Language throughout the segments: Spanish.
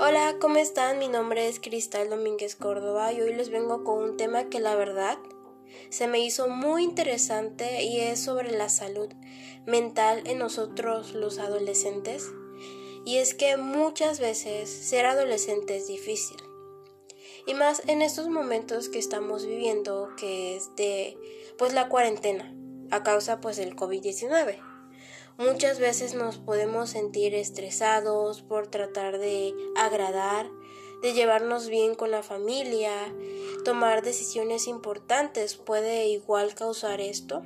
Hola, ¿cómo están? Mi nombre es Cristal Domínguez Córdoba y hoy les vengo con un tema que la verdad se me hizo muy interesante y es sobre la salud mental en nosotros los adolescentes. Y es que muchas veces ser adolescente es difícil. Y más en estos momentos que estamos viviendo, que es de pues la cuarentena, a causa pues del COVID-19. Muchas veces nos podemos sentir estresados por tratar de agradar, de llevarnos bien con la familia, tomar decisiones importantes puede igual causar esto.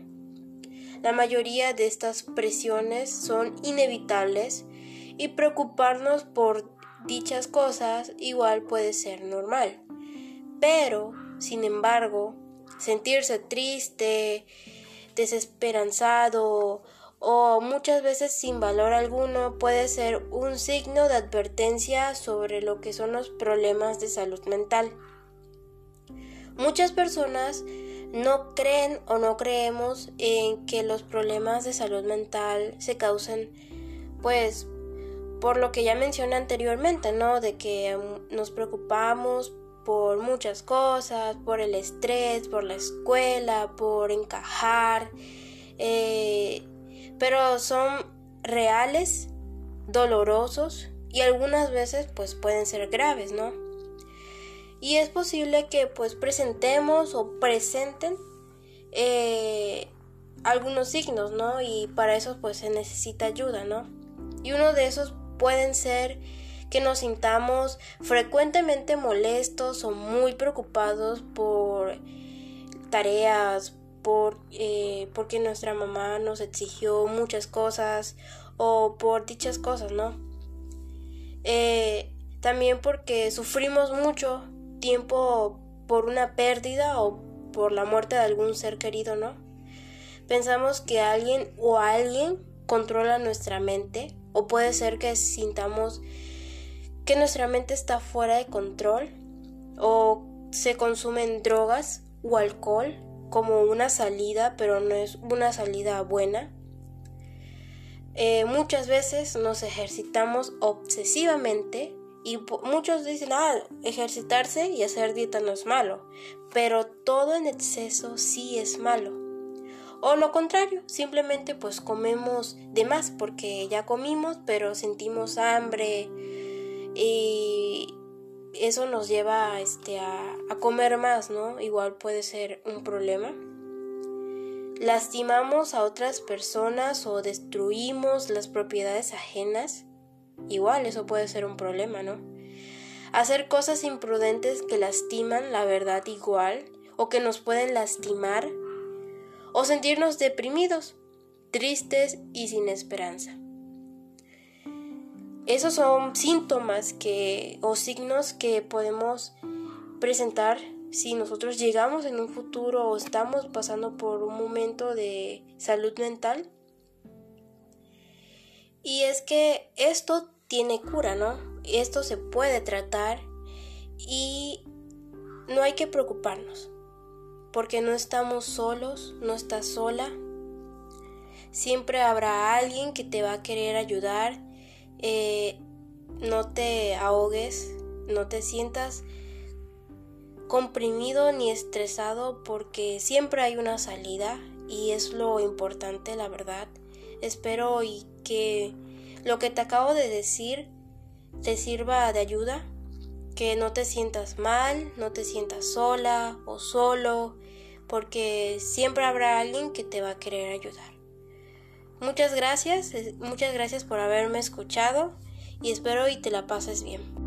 La mayoría de estas presiones son inevitables y preocuparnos por dichas cosas igual puede ser normal. Pero, sin embargo, sentirse triste, desesperanzado o muchas veces sin valor alguno puede ser un signo de advertencia sobre lo que son los problemas de salud mental. Muchas personas no creen o no creemos en que los problemas de salud mental se causen pues por lo que ya mencioné anteriormente, ¿no? De que nos preocupamos por muchas cosas, por el estrés, por la escuela, por encajar, eh, pero son reales, dolorosos y algunas veces pues pueden ser graves, ¿no? Y es posible que pues presentemos o presenten eh, algunos signos, ¿no? Y para eso pues se necesita ayuda, ¿no? Y uno de esos pueden ser que nos sintamos frecuentemente molestos o muy preocupados por tareas, por, eh, porque nuestra mamá nos exigió muchas cosas o por dichas cosas, ¿no? Eh, también porque sufrimos mucho tiempo por una pérdida o por la muerte de algún ser querido, ¿no? Pensamos que alguien o alguien controla nuestra mente o puede ser que sintamos que nuestra mente está fuera de control o se consumen drogas o alcohol como una salida, pero no es una salida buena. Eh, muchas veces nos ejercitamos obsesivamente y muchos dicen, ah, ejercitarse y hacer dieta no es malo, pero todo en exceso sí es malo. O lo contrario, simplemente pues comemos de más porque ya comimos, pero sentimos hambre y eso nos lleva este, a, a comer más, ¿no? Igual puede ser un problema. Lastimamos a otras personas o destruimos las propiedades ajenas. Igual eso puede ser un problema, ¿no? Hacer cosas imprudentes que lastiman la verdad igual o que nos pueden lastimar o sentirnos deprimidos, tristes y sin esperanza. Esos son síntomas que o signos que podemos presentar si nosotros llegamos en un futuro o estamos pasando por un momento de salud mental. Y es que esto tiene cura, ¿no? Esto se puede tratar y no hay que preocuparnos, porque no estamos solos, no estás sola. Siempre habrá alguien que te va a querer ayudar eh, no te ahogues, no te sientas comprimido ni estresado porque siempre hay una salida y es lo importante, la verdad. Espero y que lo que te acabo de decir te sirva de ayuda, que no te sientas mal, no te sientas sola o solo, porque siempre habrá alguien que te va a querer ayudar. Muchas gracias, muchas gracias por haberme escuchado y espero y te la pases bien.